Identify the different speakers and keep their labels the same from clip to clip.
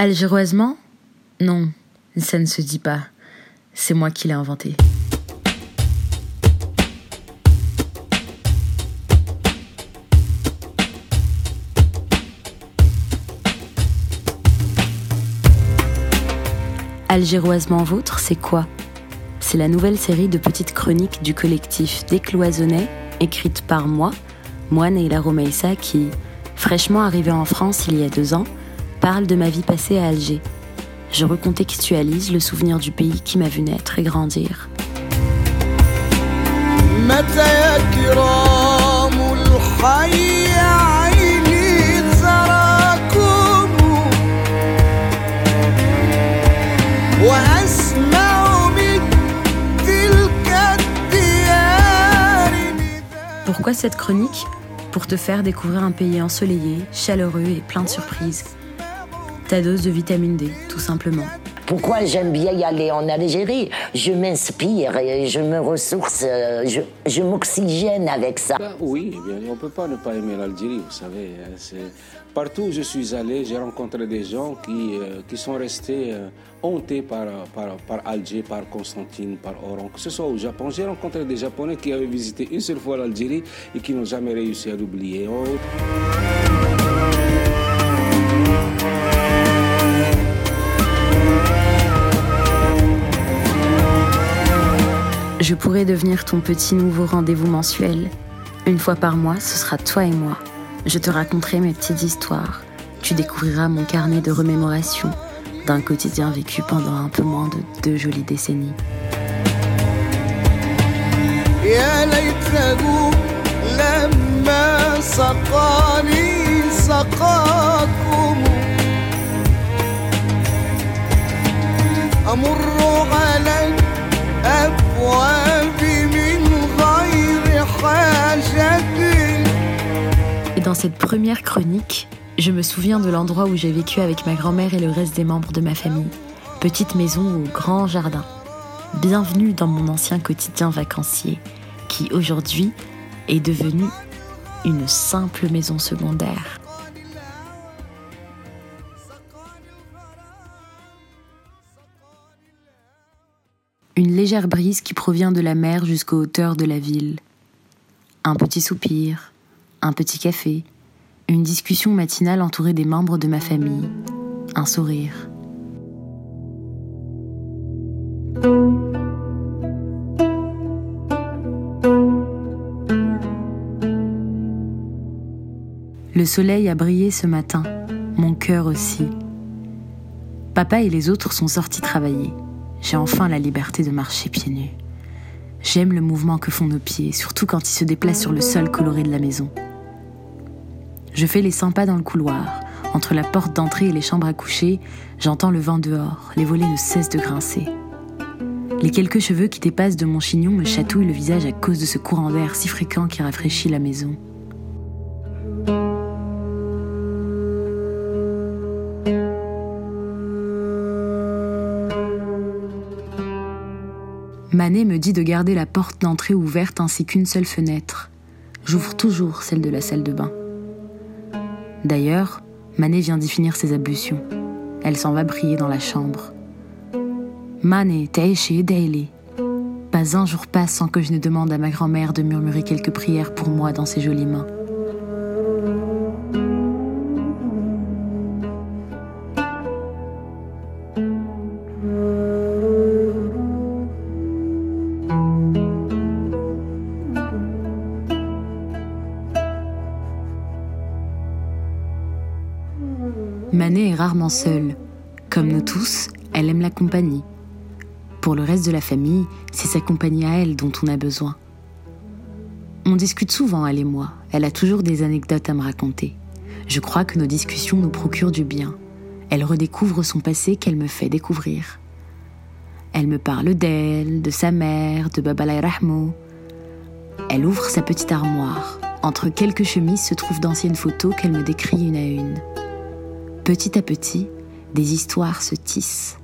Speaker 1: Algéroisement? Non, ça ne se dit pas. C'est moi qui l'ai inventé. Algéroisement vôtre, c'est quoi? C'est la nouvelle série de petites chroniques du collectif Décloisonnet, écrite par moi, Moine et la Romaïssa, qui, fraîchement arrivé en France il y a deux ans, parle de ma vie passée à Alger. Je recontextualise le souvenir du pays qui m'a vu naître et grandir. Pourquoi cette chronique? Pour te faire découvrir un pays ensoleillé, chaleureux et plein de surprises. Ta dose de vitamine D, tout simplement.
Speaker 2: Pourquoi j'aime bien y aller en Algérie? Je m'inspire et je me ressource, euh, je, m'oxygène avec ça.
Speaker 3: Bah oui, eh bien, on ne peut pas ne pas aimer l'Algérie, vous savez. Hein, partout où je suis allé, j'ai rencontré des gens qui, euh, qui sont restés euh, hontés par, par, par, Alger, par Constantine, par Oran. Que ce soit au Japon, j'ai rencontré des Japonais qui avaient visité une seule fois l'Algérie et qui n'ont jamais réussi à l'oublier. Oh.
Speaker 1: Je pourrais devenir ton petit nouveau rendez-vous mensuel. Une fois par mois, ce sera toi et moi. Je te raconterai mes petites histoires. Tu découvriras mon carnet de remémoration d'un quotidien vécu pendant un peu moins de deux jolies décennies. Dans cette première chronique, je me souviens de l'endroit où j'ai vécu avec ma grand-mère et le reste des membres de ma famille. Petite maison au grand jardin. Bienvenue dans mon ancien quotidien vacancier, qui aujourd'hui est devenu une simple maison secondaire. Une légère brise qui provient de la mer jusqu'aux hauteurs de la ville. Un petit soupir, un petit café, une discussion matinale entourée des membres de ma famille, un sourire. Le soleil a brillé ce matin, mon cœur aussi. Papa et les autres sont sortis travailler. J'ai enfin la liberté de marcher pieds nus. J'aime le mouvement que font nos pieds, surtout quand ils se déplacent sur le sol coloré de la maison. Je fais les 100 pas dans le couloir. Entre la porte d'entrée et les chambres à coucher, j'entends le vent dehors, les volets ne cessent de grincer. Les quelques cheveux qui dépassent de mon chignon me chatouillent le visage à cause de ce courant d'air si fréquent qui rafraîchit la maison. Manet me dit de garder la porte d'entrée ouverte ainsi qu'une seule fenêtre. J'ouvre toujours celle de la salle de bain. D'ailleurs, Manet vient d'y finir ses ablutions. Elle s'en va briller dans la chambre. Manet, chez Daily. Pas un jour passe sans que je ne demande à ma grand-mère de murmurer quelques prières pour moi dans ses jolies mains. Rarement seule. Comme nous tous, elle aime la compagnie. Pour le reste de la famille, c'est sa compagnie à elle dont on a besoin. On discute souvent, elle et moi. Elle a toujours des anecdotes à me raconter. Je crois que nos discussions nous procurent du bien. Elle redécouvre son passé qu'elle me fait découvrir. Elle me parle d'elle, de sa mère, de Babalay Rahmo. Elle ouvre sa petite armoire. Entre quelques chemises se trouvent d'anciennes photos qu'elle me décrit une à une. Petit à petit, des histoires se tissent.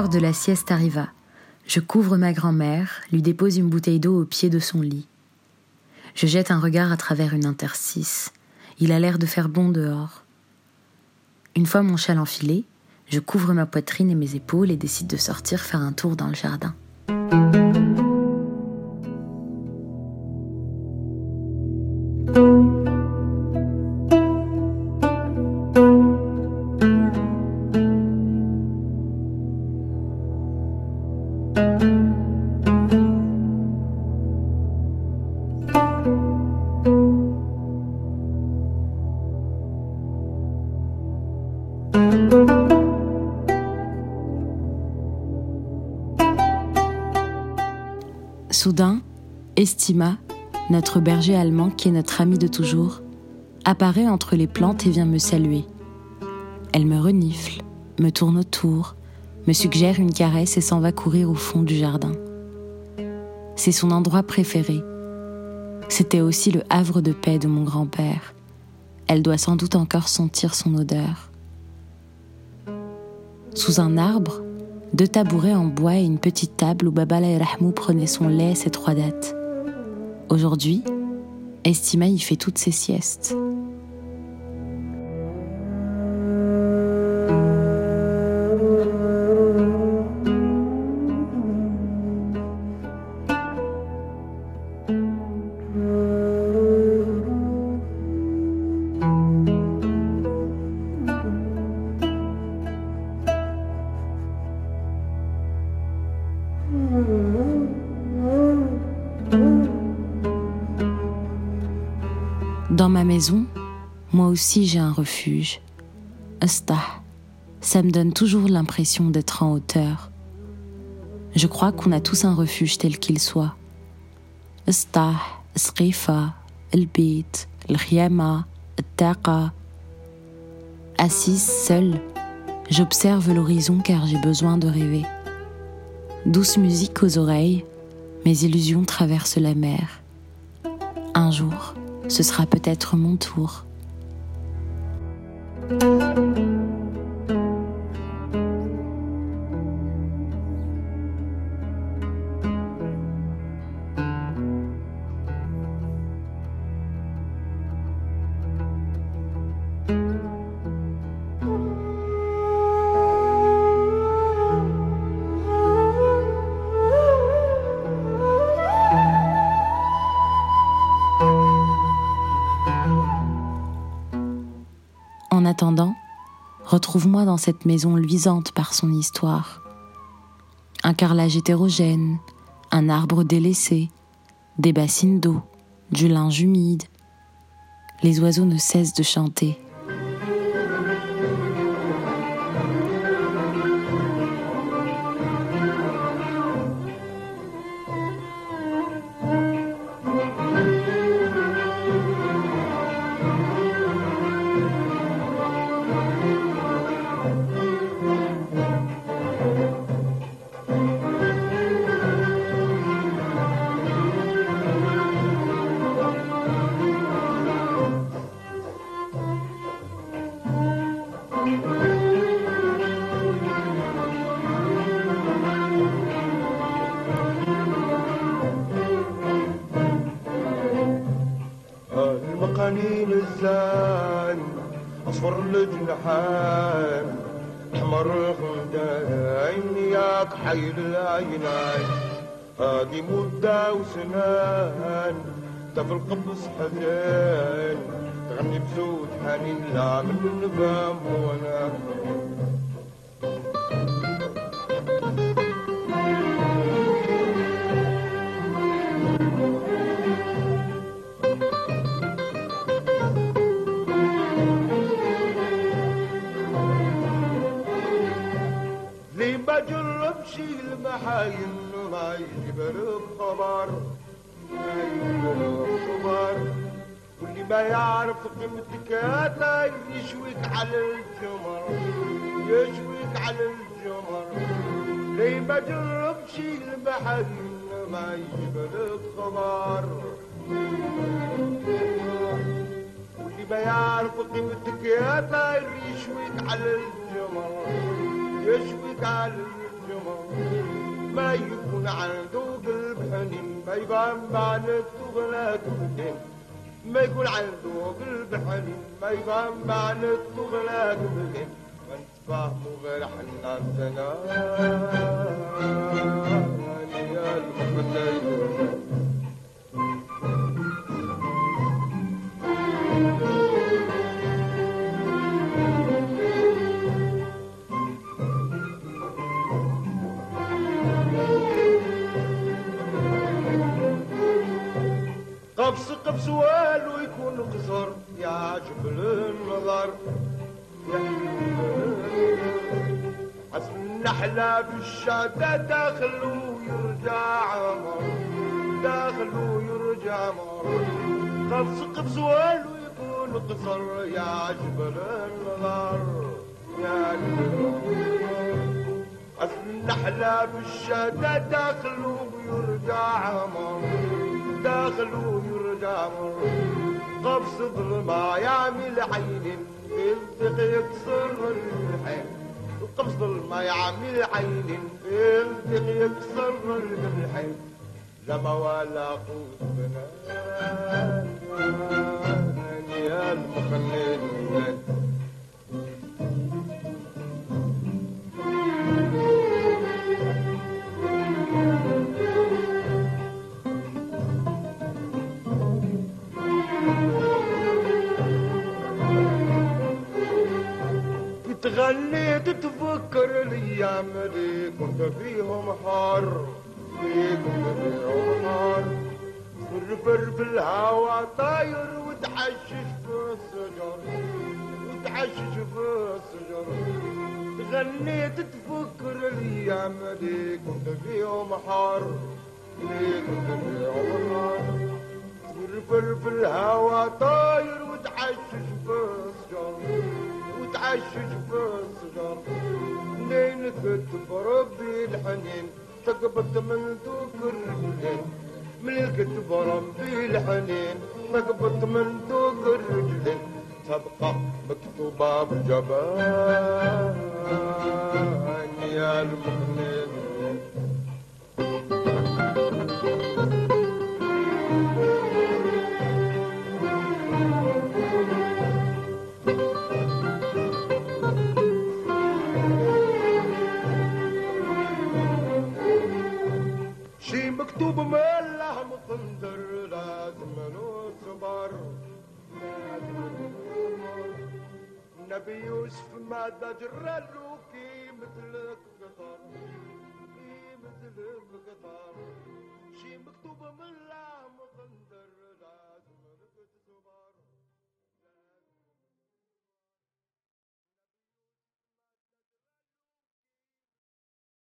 Speaker 1: L'heure de la sieste arriva. Je couvre ma grand-mère, lui dépose une bouteille d'eau au pied de son lit. Je jette un regard à travers une interstice. Il a l'air de faire bon dehors. Une fois mon châle enfilé, je couvre ma poitrine et mes épaules et décide de sortir faire un tour dans le jardin. Soudain, Estima, notre berger allemand qui est notre ami de toujours, apparaît entre les plantes et vient me saluer. Elle me renifle, me tourne autour, me suggère une caresse et s'en va courir au fond du jardin. C'est son endroit préféré. C'était aussi le havre de paix de mon grand-père. Elle doit sans doute encore sentir son odeur. Sous un arbre, deux tabourets en bois et une petite table où Baba Rahmou prenait son lait ses trois dates. Aujourd'hui, Estima y fait toutes ses siestes. Dans ma maison, moi aussi j'ai un refuge. Astah, ça me donne toujours l'impression d'être en hauteur. Je crois qu'on a tous un refuge tel qu'il soit. Astah, Srifa, El Beit, El Khiyama, Taqa. Assise seule, j'observe l'horizon car j'ai besoin de rêver. Douce musique aux oreilles, mes illusions traversent la mer. Un jour, ce sera peut-être mon tour. Attendant, retrouve-moi dans cette maison luisante par son histoire. Un carrelage hétérogène, un arbre délaissé, des bassines d'eau, du linge humide. Les oiseaux ne cessent de chanter.
Speaker 4: احمر الخندين ياك حي العينين هادي مدة وسنان طفل قبص حزين. تغني بزود حنين لا من النبام وأنا المحاين ما يجبر بخبر ما يجبر بخبر واللي ما يعرف قيمتك هذا يشويك على الجمر يشويك على الجمر لي بجرب شي المحاين ما يجبر بخبر واللي ما يعرف قيمتك هذا يشويك على الجمر يشويك على الجمر ما يكون عنده قلب حنين ما يفهم تغلى كبدين ما يكون عنده قلب حنين ما ما غير النحلة في الشادة داخل ويرجع عمر داخل ويرجع عمر. قبس قبس والو يكون قصر يا جبل النظر يا جبل النحلة في الشادة داخل ويرجع عمر داخل ويرجع مر قبس ظلمة يعمل عين بالثق يكسر الحين القمص ما يعمل عين البغ يكسر القمح لا ولا قوت بنان يا المخلل الأيام اللي كنت فيهم حار اللي كنت فيهم حار فرفر في الهوا طاير وتحشش في الشجر وتحشش في الشجر. تغنيت تفكر الأيام اللي كنت فيهم حار اللي كنت فيهم حار فرفر في الهوا طاير وتحشش في الشجر. تعشش في الصغار منين ثبت تقبض من ذوك الرجلين. ملكت بربي الحنين تقبض من ذوك الرجلين. تبقى مكتوبة بجبان يا المغنين لازم نصبر نبي يوسف ما له كي مثلك قطر كي مثلك قطر شي مكتوب من الله مقندر